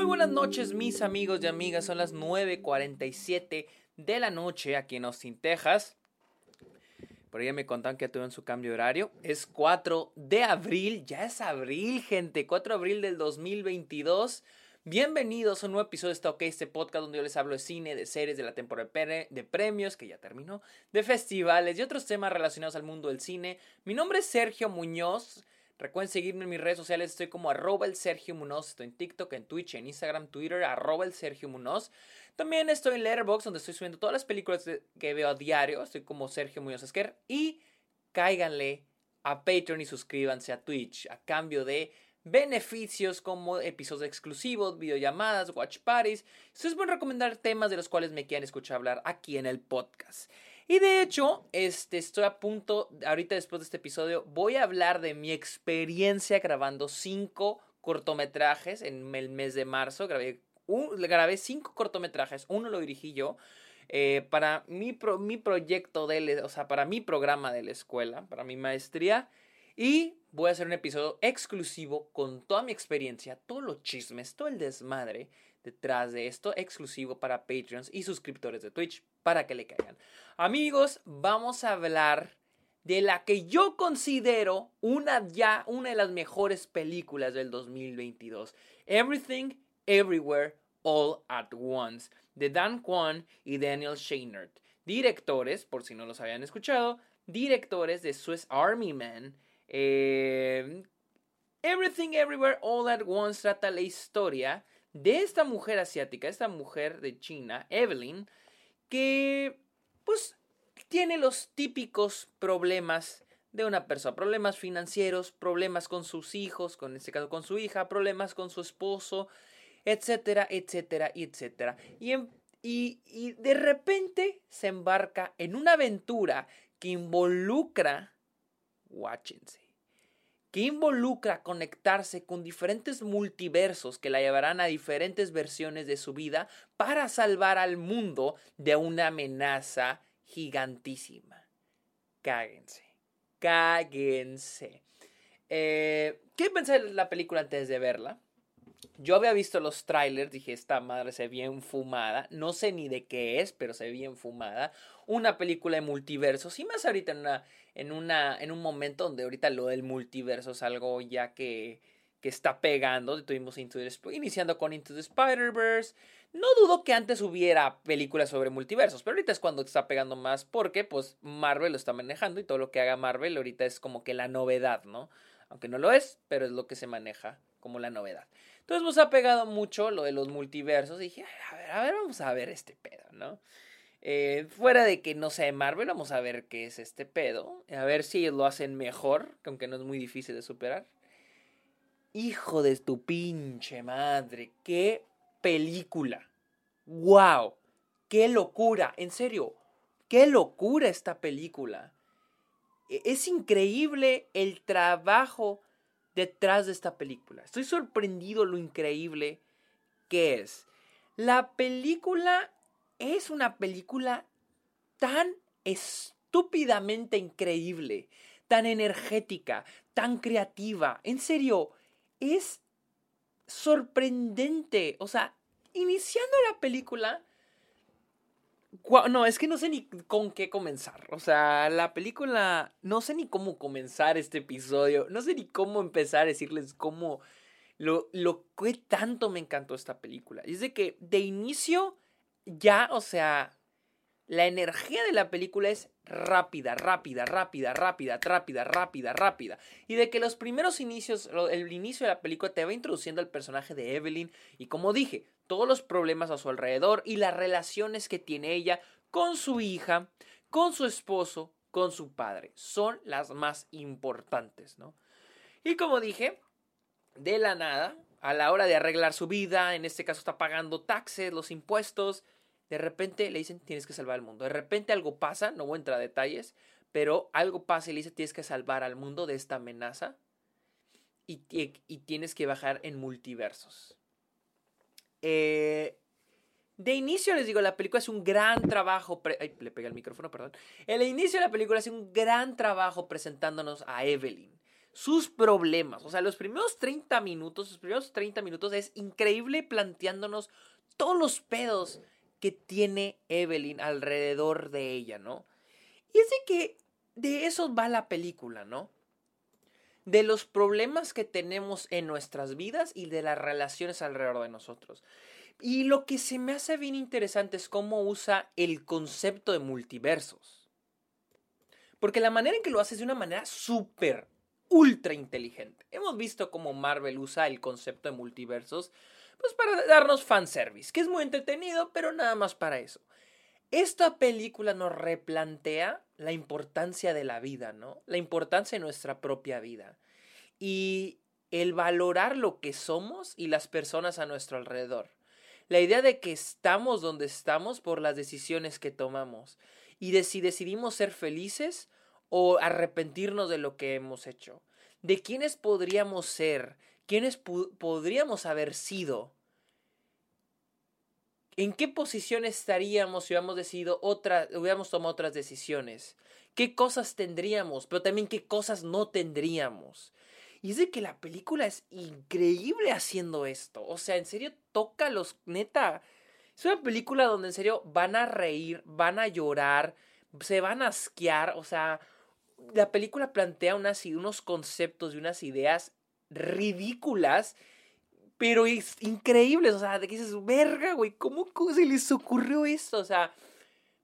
Muy buenas noches mis amigos y amigas, son las 9.47 de la noche aquí en Austin, Texas. Por ahí me contaron que ya tuvieron su cambio de horario. Es 4 de abril, ya es abril gente, 4 de abril del 2022. Bienvenidos a un nuevo episodio de Stock este podcast donde yo les hablo de cine, de series, de la temporada de premios, que ya terminó, de festivales y otros temas relacionados al mundo del cine. Mi nombre es Sergio Muñoz. Recuerden seguirme en mis redes sociales, estoy como arroba el Sergio Munoz, estoy en TikTok, en Twitch, en Instagram, Twitter, arroba el Sergio Munoz. También estoy en Letterboxd, donde estoy subiendo todas las películas que veo a diario, estoy como Sergio Muñoz Esquer. Y cáiganle a Patreon y suscríbanse a Twitch a cambio de beneficios como episodios exclusivos, videollamadas, watch parties. Ustedes pueden recomendar temas de los cuales me quieran escuchar hablar aquí en el podcast. Y de hecho, este, estoy a punto, ahorita después de este episodio, voy a hablar de mi experiencia grabando cinco cortometrajes en el mes de marzo. Grabé, grabé cinco cortometrajes, uno lo dirigí yo. Eh, para mi, mi proyecto de, o sea, para mi programa de la escuela, para mi maestría. Y voy a hacer un episodio exclusivo con toda mi experiencia, todos los chismes, todo el desmadre detrás de esto, exclusivo para Patreons y suscriptores de Twitch, para que le caigan. Amigos, vamos a hablar de la que yo considero una ya una de las mejores películas del 2022. Everything, Everywhere, All at Once, de Dan Kwan y Daniel Scheinert. Directores, por si no los habían escuchado, directores de Swiss Army Man, eh, Everything Everywhere All at Once trata la historia de esta mujer asiática, esta mujer de China, Evelyn, que pues tiene los típicos problemas de una persona, problemas financieros, problemas con sus hijos, con este caso con su hija, problemas con su esposo, etcétera, etcétera, etcétera. Y, y, y de repente se embarca en una aventura que involucra Watchense. Que involucra conectarse con diferentes multiversos que la llevarán a diferentes versiones de su vida para salvar al mundo de una amenaza gigantísima. Cáguense. Cáguense. Eh, ¿Qué pensé de la película antes de verla? Yo había visto los trailers, dije, esta madre se ve bien fumada. No sé ni de qué es, pero se ve bien fumada. Una película de multiversos. Y más ahorita en, una, en, una, en un momento donde ahorita lo del multiverso es algo ya que, que está pegando. Tuvimos iniciando con Into the Spider-Verse. No dudo que antes hubiera películas sobre multiversos, pero ahorita es cuando está pegando más porque pues Marvel lo está manejando y todo lo que haga Marvel ahorita es como que la novedad, ¿no? Aunque no lo es, pero es lo que se maneja como la novedad. Entonces nos ha pegado mucho lo de los multiversos. Y dije, a ver, a ver, vamos a ver este pedo, ¿no? Eh, fuera de que no sea Marvel, vamos a ver qué es este pedo. A ver si lo hacen mejor, aunque no es muy difícil de superar. Hijo de tu pinche madre, qué película. ¡Wow! ¡Qué locura! En serio, qué locura esta película. E, es increíble el trabajo detrás de esta película. Estoy sorprendido lo increíble que es. La película es una película tan estúpidamente increíble, tan energética, tan creativa. En serio, es sorprendente. O sea, iniciando la película, no, es que no sé ni con qué comenzar. O sea, la película. No sé ni cómo comenzar este episodio. No sé ni cómo empezar a decirles cómo. Lo, lo que tanto me encantó esta película. es de que de inicio, ya, o sea. La energía de la película es rápida, rápida, rápida, rápida, rápida, rápida, rápida. Y de que los primeros inicios, el inicio de la película te va introduciendo al personaje de Evelyn. Y como dije, todos los problemas a su alrededor y las relaciones que tiene ella con su hija, con su esposo, con su padre. Son las más importantes, ¿no? Y como dije, de la nada, a la hora de arreglar su vida, en este caso está pagando taxes, los impuestos, de repente le dicen tienes que salvar al mundo. De repente algo pasa, no voy a entrar a detalles, pero algo pasa y le dice tienes que salvar al mundo de esta amenaza y, y tienes que bajar en multiversos. Eh, de inicio les digo, la película es un gran trabajo. le pegué el micrófono, perdón. El inicio de la película es un gran trabajo presentándonos a Evelyn. Sus problemas. O sea, los primeros 30 minutos, los primeros 30 minutos es increíble planteándonos todos los pedos que tiene Evelyn alrededor de ella, ¿no? Y es de que de eso va la película, ¿no? De los problemas que tenemos en nuestras vidas y de las relaciones alrededor de nosotros. Y lo que se me hace bien interesante es cómo usa el concepto de multiversos. Porque la manera en que lo hace es de una manera súper, ultra inteligente. Hemos visto cómo Marvel usa el concepto de multiversos pues para darnos fanservice, que es muy entretenido, pero nada más para eso. Esta película nos replantea la importancia de la vida, ¿no? La importancia de nuestra propia vida. Y el valorar lo que somos y las personas a nuestro alrededor. La idea de que estamos donde estamos por las decisiones que tomamos. Y de si decidimos ser felices o arrepentirnos de lo que hemos hecho. De quiénes podríamos ser quiénes podríamos haber sido. ¿En qué posición estaríamos si hubiéramos decidido otra, hubiéramos tomado otras decisiones? ¿Qué cosas tendríamos? Pero también qué cosas no tendríamos. Y es de que la película es increíble haciendo esto. O sea, en serio toca los neta. Es una película donde en serio van a reír, van a llorar, se van a asquear. O sea, la película plantea unas, unos conceptos y unas ideas ridículas, pero es increíbles. O sea, de que dices, verga, güey, ¿cómo se les ocurrió esto? O sea,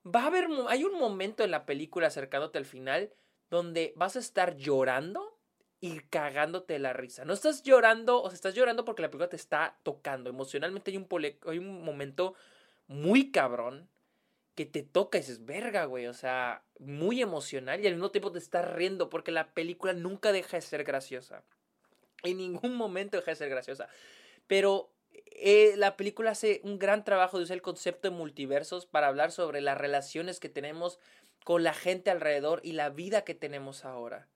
va a haber, hay un momento en la película acercándote al final donde vas a estar llorando y cagándote la risa. No estás llorando, o sea, estás llorando porque la película te está tocando. Emocionalmente un, hay un momento muy cabrón que te toca y dices, verga, güey, o sea, muy emocional y al mismo tiempo te estás riendo porque la película nunca deja de ser graciosa. En ningún momento deja de ser graciosa. Pero eh, la película hace un gran trabajo de usar el concepto de multiversos para hablar sobre las relaciones que tenemos con la gente alrededor y la vida que tenemos ahora.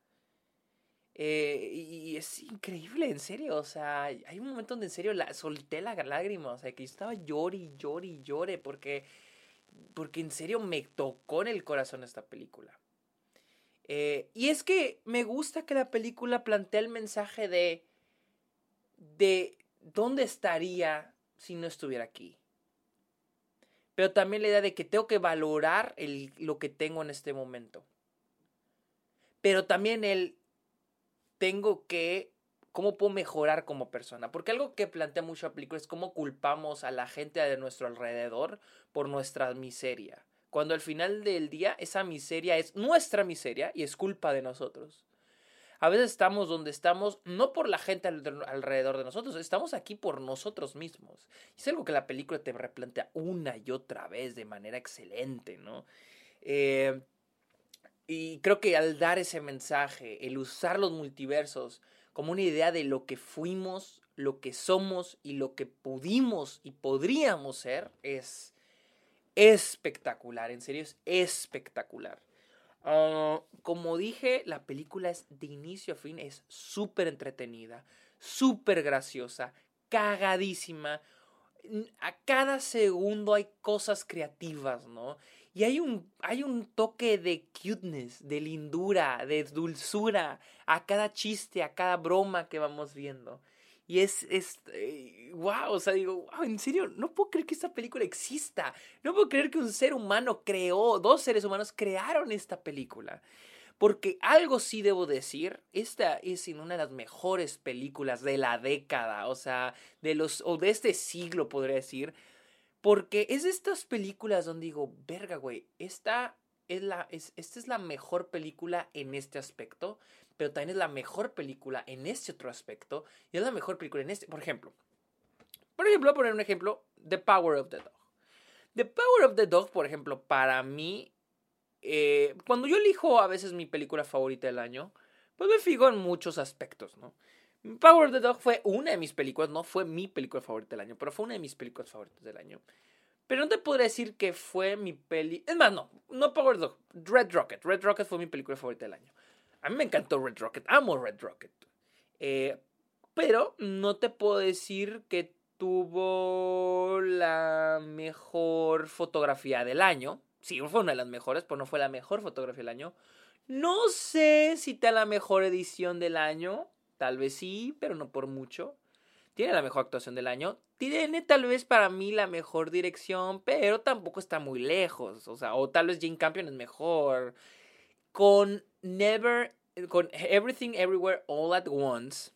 Eh, y es increíble, en serio. O sea, hay un momento donde en serio la, solté la lágrima. O sea, que yo estaba llori, llori, llore. Porque, porque en serio me tocó en el corazón esta película. Eh, y es que me gusta que la película plantea el mensaje de, de dónde estaría si no estuviera aquí. Pero también la idea de que tengo que valorar el, lo que tengo en este momento. Pero también el tengo que, cómo puedo mejorar como persona. Porque algo que plantea mucho la película es cómo culpamos a la gente de nuestro alrededor por nuestra miseria cuando al final del día esa miseria es nuestra miseria y es culpa de nosotros. A veces estamos donde estamos no por la gente alrededor de nosotros, estamos aquí por nosotros mismos. Es algo que la película te replantea una y otra vez de manera excelente, ¿no? Eh, y creo que al dar ese mensaje, el usar los multiversos como una idea de lo que fuimos, lo que somos y lo que pudimos y podríamos ser, es espectacular, en serio es espectacular. Ah, como dije, la película es de inicio a fin, es súper entretenida, súper graciosa, cagadísima. A cada segundo hay cosas creativas, ¿no? Y hay un, hay un toque de cuteness, de lindura, de dulzura a cada chiste, a cada broma que vamos viendo. Y es, es, wow, o sea, digo, wow, en serio, no puedo creer que esta película exista. No puedo creer que un ser humano creó, dos seres humanos crearon esta película. Porque algo sí debo decir, esta es una de las mejores películas de la década, o sea, de los, o de este siglo podría decir. Porque es de estas películas donde digo, verga, güey, esta es la, es, esta es la mejor película en este aspecto pero también es la mejor película en este otro aspecto y es la mejor película en este, por ejemplo. Por ejemplo, a poner un ejemplo, The Power of the Dog. The Power of the Dog, por ejemplo, para mí, eh, cuando yo elijo a veces mi película favorita del año, pues me fijo en muchos aspectos, ¿no? Power of the Dog fue una de mis películas, no fue mi película favorita del año, pero fue una de mis películas favoritas del año. Pero no te podría decir que fue mi peli. Es más, no, no Power of the Dog, Red Rocket. Red Rocket fue mi película favorita del año. A mí me encantó Red Rocket, amo Red Rocket. Eh, pero no te puedo decir que tuvo la mejor fotografía del año. Sí, fue una de las mejores, pero no fue la mejor fotografía del año. No sé si te la mejor edición del año. Tal vez sí, pero no por mucho. Tiene la mejor actuación del año. Tiene tal vez para mí la mejor dirección, pero tampoco está muy lejos. O sea, o tal vez Jane Campion es mejor. Con Never, con Everything Everywhere All at Once.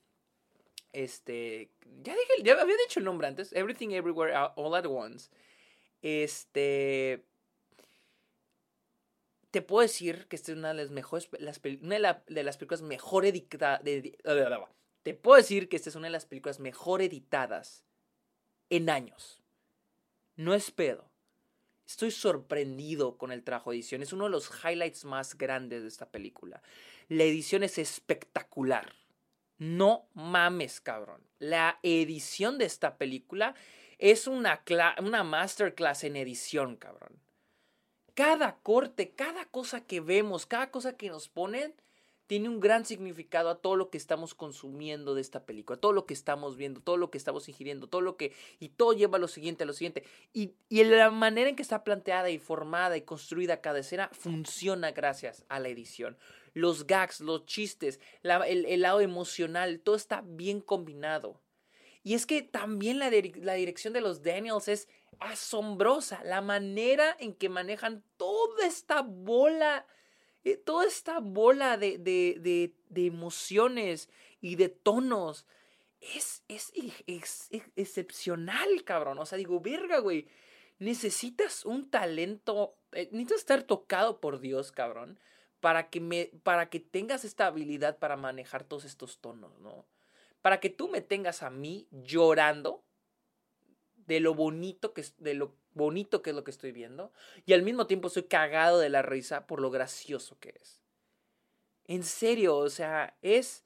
Este, ya dije, ya había dicho el nombre antes. Everything Everywhere All at Once. Este, te puedo decir que esta es una de las mejores, una de, las películas mejor editadas. te puedo decir que esta es una de las películas mejor editadas en años. No es pedo. Estoy sorprendido con el trabajo de edición. Es uno de los highlights más grandes de esta película. La edición es espectacular. No mames, cabrón. La edición de esta película es una, una masterclass en edición, cabrón cada corte, cada cosa que vemos, cada cosa que nos ponen, tiene un gran significado a todo lo que estamos consumiendo de esta película, a todo lo que estamos viendo, todo lo que estamos ingiriendo, todo lo que... Y todo lleva a lo siguiente, a lo siguiente. Y, y la manera en que está planteada y formada y construida cada escena funciona gracias a la edición. Los gags, los chistes, el, el, lado emocional, todo está bien combinado. Y es que también la, la dirección de los Daniels es asombrosa la manera en que manejan toda esta bola, eh, toda esta bola de, de, de, emociones y de tonos. Es, es, es, excepcional, cabrón. O sea, digo, verga, güey. Necesitas un talento, eh, necesitas estar tocado por Dios, cabrón, para que, me, para que tengas esta habilidad para manejar todos estos tonos, ¿no? Para que tú me tengas a mí llorando de lo bonito que es, de lo bonito que es lo que estoy viendo y al mismo tiempo estoy cagado de la risa por lo gracioso que es. En serio, o sea, es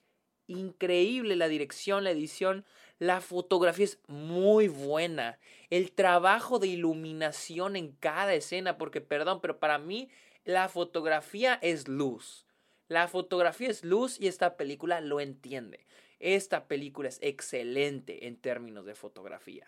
increíble la dirección, la edición, la fotografía es muy buena. El trabajo de iluminación en cada escena, porque perdón, pero para mí la fotografía es luz. La fotografía es luz y esta película lo entiende. Esta película es excelente en términos de fotografía.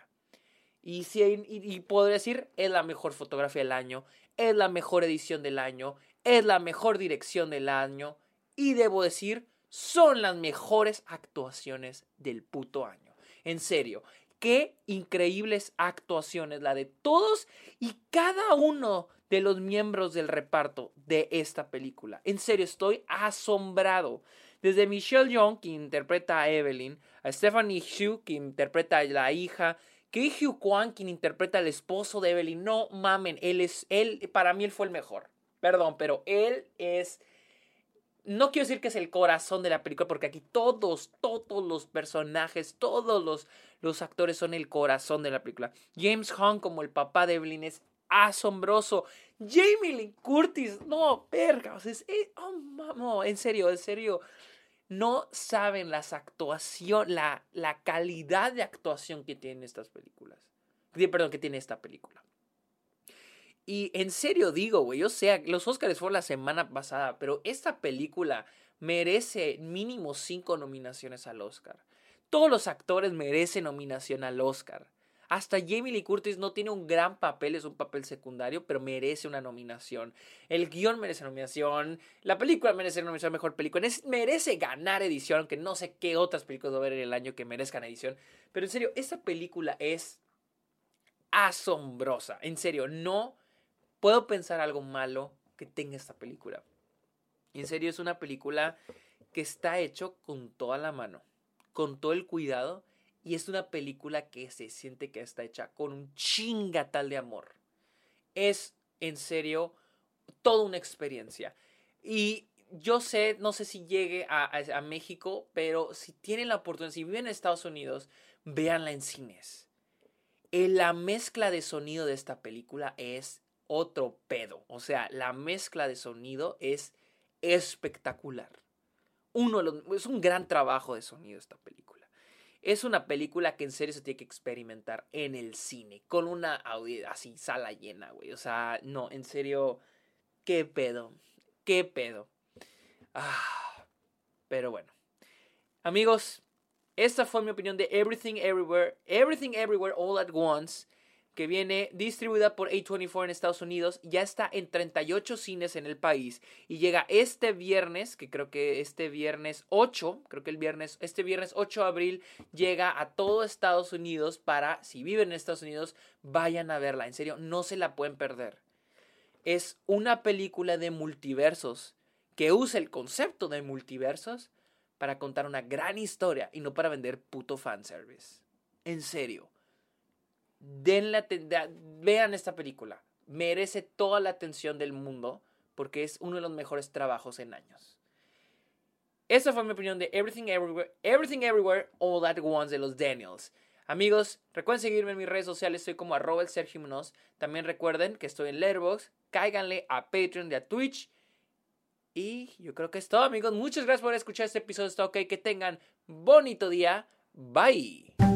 Y, si, y, decir, es la mejor fotografía del año, es la mejor edición del año, es la mejor dirección del año. Y debo decir, son las mejores actuaciones del puto año. En serio, qué increíbles actuaciones la de todos y cada uno de los miembros del reparto de esta película. En serio, estoy asombrado. Desde Michelle Young, que interpreta a Evelyn, a Stephanie Hsu, que interpreta a la hija, que Kwan, quien interpreta al esposo de Evelyn, no mamen, él es, él, para mí él fue el mejor. Perdón, pero él es, no quiero decir que es el corazón de la película, porque aquí todos, todos los personajes, todos los, los actores son el corazón de la película. James Hong como el papá de Evelyn es asombroso. Jamie Lee Curtis, no, verga, es, oh, no, en serio, en serio no saben las actuación, la, la calidad de actuación que tienen estas películas. Perdón, que tiene esta película. Y en serio digo, güey, yo sé, los Oscars fueron la semana pasada, pero esta película merece mínimo cinco nominaciones al Oscar. Todos los actores merecen nominación al Oscar. Hasta Jamie Lee Curtis no tiene un gran papel, es un papel secundario, pero merece una nominación. El guion merece nominación, la película merece nominación mejor película, merece ganar edición, aunque no sé qué otras películas va a haber en el año que merezcan edición. Pero en serio, esta película es asombrosa. En serio, no puedo pensar algo malo que tenga esta película. En serio, es una película que está hecho con toda la mano, con todo el cuidado y es una película que se siente que está hecha con un chingatal de amor. Es, en serio, toda una experiencia. Y yo sé, no sé si llegue a, México, pero si tienen la oportunidad, si viven en Estados Unidos, véanla en cines. Eh, la mezcla de sonido de esta película es otro pedo. O sea, la mezcla de sonido es espectacular. Uno es un gran trabajo de sonido esta película. Es una película que en serio se tiene que experimentar en el cine, con una así sala llena, güey. O sea, no, en serio, qué pedo, qué pedo. Ah, pero bueno. Amigos, esta fue mi opinión de Everything Everywhere, Everything Everywhere All at Once. Que viene distribuida por A24 en Estados Unidos, ya está en 38 cines en el país y llega este viernes, que creo que este viernes 8, creo que el viernes, este viernes 8 de abril llega a todo Estados Unidos para, si viven en Estados Unidos, vayan a verla, en serio, no se la pueden perder. Es una película de multiversos que usa el concepto de multiversos para contar una gran historia y no para vender puto fanservice. En serio den la vean esta película. Merece toda la atención del mundo porque es uno de los mejores trabajos en años. Esa fue mi opinión de Everything Everywhere, Everything Everywhere All At Once de los Daniels. Amigos, recuerden seguirme en mis redes sociales, estoy como arroba el Sergio También recuerden que estoy en Letterboxd, cáiganle a Patreon y a Twitch. Y yo creo que es todo, amigos. Muchas gracias por escuchar este episodio. Está ok, que tengan bonito día. Bye.